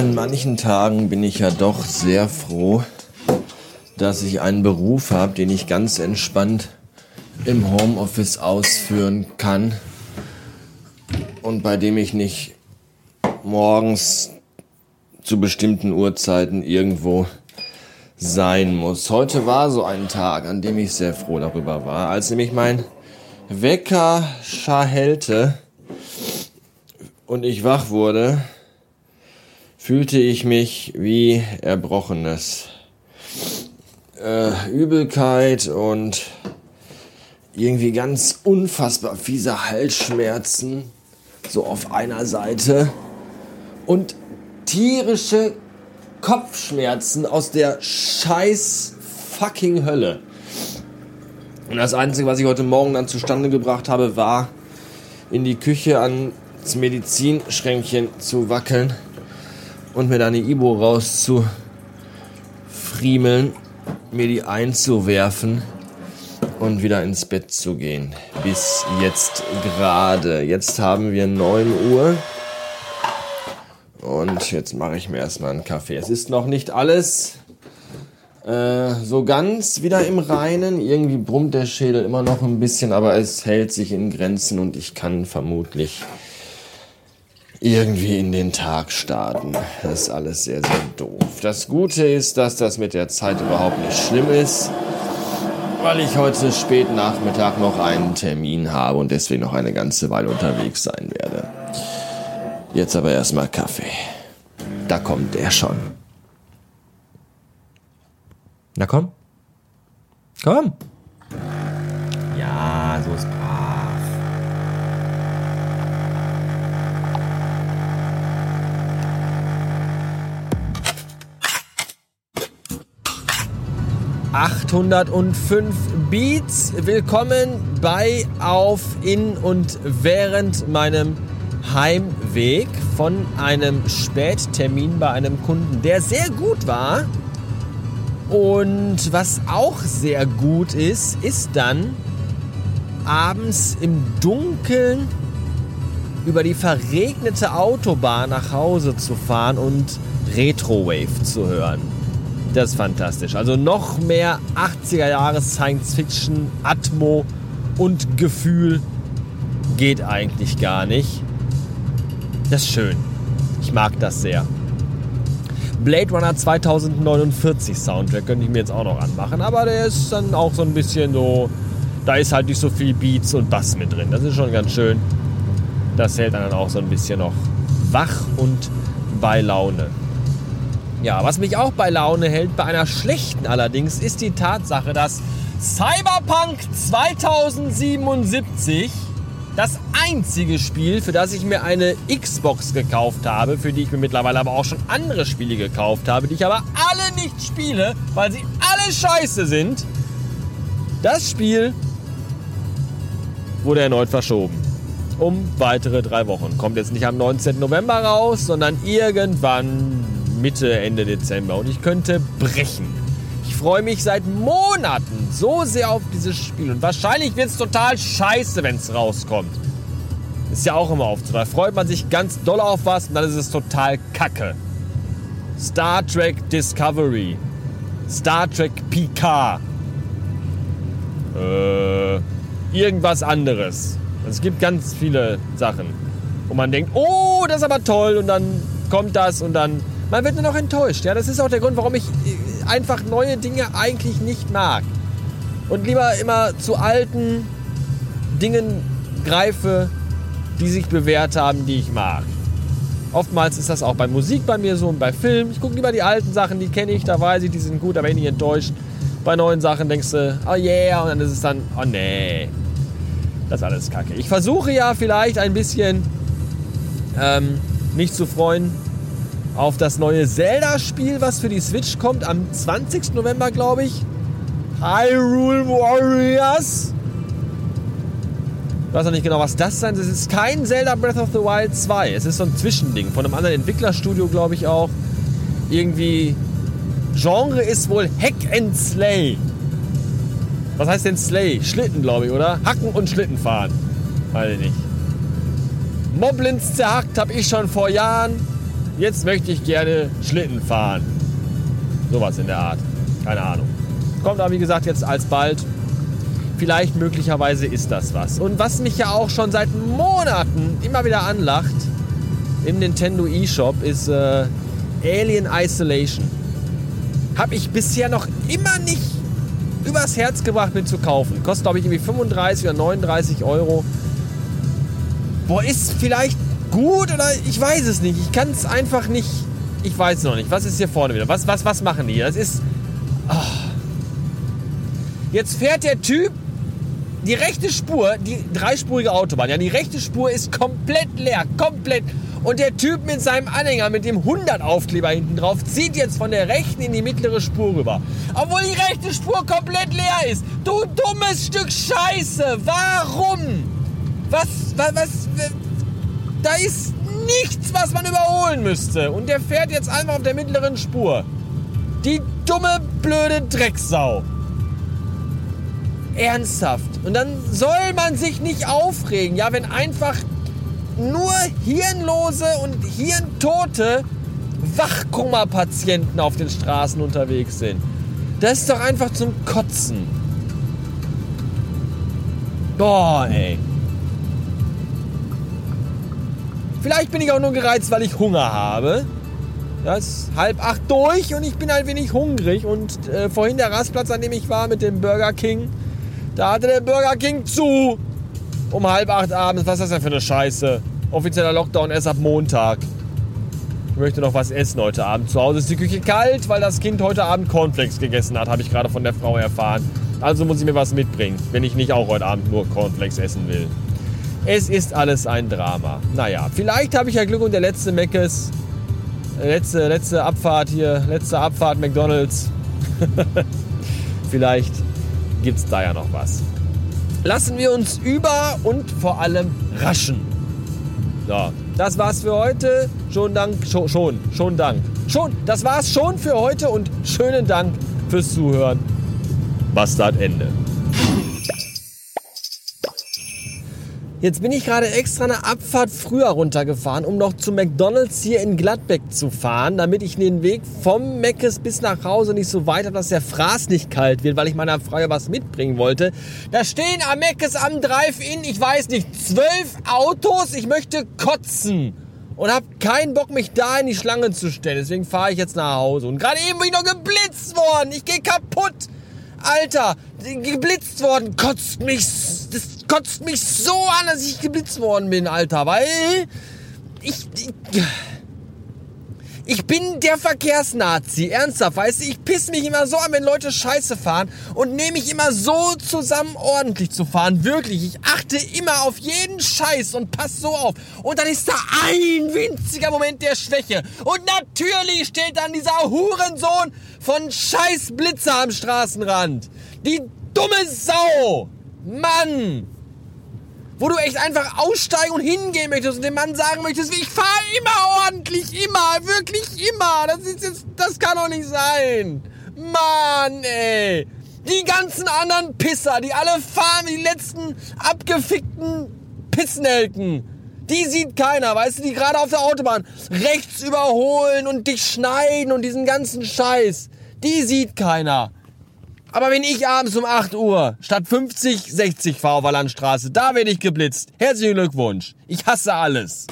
an manchen Tagen bin ich ja doch sehr froh, dass ich einen Beruf habe, den ich ganz entspannt im Homeoffice ausführen kann und bei dem ich nicht morgens zu bestimmten Uhrzeiten irgendwo sein muss. Heute war so ein Tag, an dem ich sehr froh darüber war, als nämlich mein Wecker scharhellte und ich wach wurde, fühlte ich mich wie Erbrochenes. Äh, Übelkeit und irgendwie ganz unfassbar fiese Halsschmerzen, so auf einer Seite. Und tierische Kopfschmerzen aus der scheiß fucking Hölle. Und das Einzige, was ich heute Morgen dann zustande gebracht habe, war in die Küche ans Medizinschränkchen zu wackeln und mir da eine Ibo rauszufriemeln, mir die einzuwerfen und wieder ins Bett zu gehen. Bis jetzt gerade. Jetzt haben wir 9 Uhr. Und jetzt mache ich mir erstmal einen Kaffee. Es ist noch nicht alles äh, so ganz wieder im Reinen. Irgendwie brummt der Schädel immer noch ein bisschen, aber es hält sich in Grenzen und ich kann vermutlich irgendwie in den Tag starten. Das ist alles sehr, sehr doof. Das Gute ist, dass das mit der Zeit überhaupt nicht schlimm ist, weil ich heute spät Nachmittag noch einen Termin habe und deswegen noch eine ganze Weile unterwegs sein werde. Jetzt aber erstmal Kaffee. Da kommt er schon. Na komm. Komm. Ja, so ist brav. ...805 Beats. Willkommen bei, auf, in und während meinem Heimweg von einem Spättermin bei einem Kunden, der sehr gut war. Und was auch sehr gut ist, ist dann abends im Dunkeln über die verregnete Autobahn nach Hause zu fahren und Retrowave zu hören. Das ist fantastisch. Also noch mehr 80er Jahre Science Fiction, Atmo und Gefühl geht eigentlich gar nicht. Das ist schön. Ich mag das sehr. Blade Runner 2049 Soundtrack könnte ich mir jetzt auch noch anmachen, aber der ist dann auch so ein bisschen so, da ist halt nicht so viel Beats und Bass mit drin. Das ist schon ganz schön. Das hält dann auch so ein bisschen noch wach und bei Laune. Ja, was mich auch bei Laune hält, bei einer schlechten allerdings, ist die Tatsache, dass Cyberpunk 2077 das einzige Spiel, für das ich mir eine Xbox gekauft habe, für die ich mir mittlerweile aber auch schon andere Spiele gekauft habe, die ich aber alle nicht spiele, weil sie alle scheiße sind. Das Spiel wurde erneut verschoben. Um weitere drei Wochen. Kommt jetzt nicht am 19. November raus, sondern irgendwann Mitte, Ende Dezember. Und ich könnte brechen freue mich seit Monaten so sehr auf dieses Spiel. Und wahrscheinlich wird es total scheiße, wenn es rauskommt. Ist ja auch immer oft so. Da freut man sich ganz doll auf was und dann ist es total kacke. Star Trek Discovery. Star Trek PK. Äh, irgendwas anderes. Es gibt ganz viele Sachen, wo man denkt, oh, das ist aber toll und dann kommt das und dann man wird nur noch enttäuscht. Ja, das ist auch der Grund, warum ich äh, einfach neue Dinge eigentlich nicht mag. Und lieber immer zu alten Dingen greife, die sich bewährt haben, die ich mag. Oftmals ist das auch bei Musik bei mir so und bei Filmen. Ich gucke lieber die alten Sachen, die kenne ich, da weiß ich, die sind gut, da bin ich nicht enttäuscht. Bei neuen Sachen denkst du, oh yeah, und dann ist es dann, oh nee. Das ist alles kacke. Ich versuche ja vielleicht ein bisschen ähm, mich zu freuen auf das neue Zelda-Spiel, was für die Switch kommt am 20. November, glaube ich. Hyrule Warriors. Ich weiß noch nicht genau, was das sein Es ist kein Zelda Breath of the Wild 2. Es ist so ein Zwischending von einem anderen Entwicklerstudio, glaube ich auch. Irgendwie. Genre ist wohl Hack and Slay. Was heißt denn Slay? Schlitten, glaube ich, oder? Hacken und Schlitten fahren. Weiß ich nicht. Moblins zerhackt habe ich schon vor Jahren jetzt möchte ich gerne Schlitten fahren. Sowas in der Art. Keine Ahnung. Kommt aber wie gesagt jetzt alsbald. Vielleicht möglicherweise ist das was. Und was mich ja auch schon seit Monaten immer wieder anlacht im Nintendo eShop ist äh, Alien Isolation. Habe ich bisher noch immer nicht übers Herz gebracht, mir zu kaufen. Kostet glaube ich irgendwie 35 oder 39 Euro. Boah, ist vielleicht gut oder ich weiß es nicht. Ich kann es einfach nicht. Ich weiß noch nicht. Was ist hier vorne wieder? Was, was, was machen die? Das ist. Oh. Jetzt fährt der Typ die rechte Spur, die dreispurige Autobahn, ja, die rechte Spur ist komplett leer, komplett. Und der Typ mit seinem Anhänger mit dem 100 Aufkleber hinten drauf zieht jetzt von der rechten in die mittlere Spur rüber. Obwohl die rechte Spur komplett leer ist. Du dummes Stück Scheiße. Warum? Was, was, was, da ist nichts, was man überholen müsste. Und der fährt jetzt einfach auf der mittleren Spur. Die dumme, blöde Drecksau. Ernsthaft. Und dann soll man sich nicht aufregen, ja, wenn einfach nur hirnlose und hirntote Wachkoma-Patienten auf den Straßen unterwegs sind. Das ist doch einfach zum Kotzen. Boah, ey. Vielleicht bin ich auch nur gereizt, weil ich Hunger habe. Das ist halb acht durch und ich bin ein wenig hungrig. Und äh, vorhin der Rastplatz, an dem ich war mit dem Burger King, da hatte der Burger King zu. Um halb acht abends. Was ist das denn für eine Scheiße? Offizieller Lockdown erst ab Montag. Ich möchte noch was essen heute Abend. Zu Hause ist die Küche kalt, weil das Kind heute Abend Cornflakes gegessen hat, habe ich gerade von der Frau erfahren. Also muss ich mir was mitbringen, wenn ich nicht auch heute Abend nur Cornflakes essen will. Es ist alles ein Drama. Naja, vielleicht habe ich ja Glück und der letzte Meckes, letzte, letzte Abfahrt hier, letzte Abfahrt McDonalds. vielleicht gibt es da ja noch was. Lassen wir uns über und vor allem raschen. So, das war's für heute. Schon Dank, schon, schon, schon Dank. Schon, das war's schon für heute und schönen Dank fürs Zuhören. Bastard Ende. Jetzt bin ich gerade extra eine Abfahrt früher runtergefahren, um noch zu McDonalds hier in Gladbeck zu fahren, damit ich den Weg vom Meckes bis nach Hause nicht so weit habe, dass der Fraß nicht kalt wird, weil ich meiner Frau was mitbringen wollte. Da stehen am Meckes am Drive-In, ich weiß nicht, zwölf Autos, ich möchte kotzen. Und habe keinen Bock, mich da in die Schlange zu stellen. Deswegen fahre ich jetzt nach Hause. Und gerade eben bin ich noch geblitzt worden. Ich gehe kaputt. Alter, geblitzt worden, kotzt mich, das kotzt mich so an, dass ich geblitzt worden bin, Alter, weil ich, ich, ich bin der Verkehrsnazi, ernsthaft, weißt du, ich piss mich immer so an, wenn Leute Scheiße fahren und nehme mich immer so zusammen, ordentlich zu fahren, wirklich, ich achte immer auf jeden Scheiß und pass so auf und dann ist da ein winziger Moment der Schwäche und natürlich steht dann dieser Hurensohn von scheiß Blitzer am Straßenrand. Die dumme Sau. Mann. Wo du echt einfach aussteigen und hingehen möchtest und dem Mann sagen möchtest, ich fahre immer ordentlich, immer, wirklich immer. Das ist jetzt, das kann doch nicht sein. Mann, ey. Die ganzen anderen Pisser, die alle fahren, die letzten abgefickten Pissnelken. Die sieht keiner, weißt du, die gerade auf der Autobahn rechts überholen und dich schneiden und diesen ganzen Scheiß. Die sieht keiner. Aber wenn ich abends um 8 Uhr statt 50, 60 fahre auf der Landstraße, da werde ich geblitzt. Herzlichen Glückwunsch. Ich hasse alles.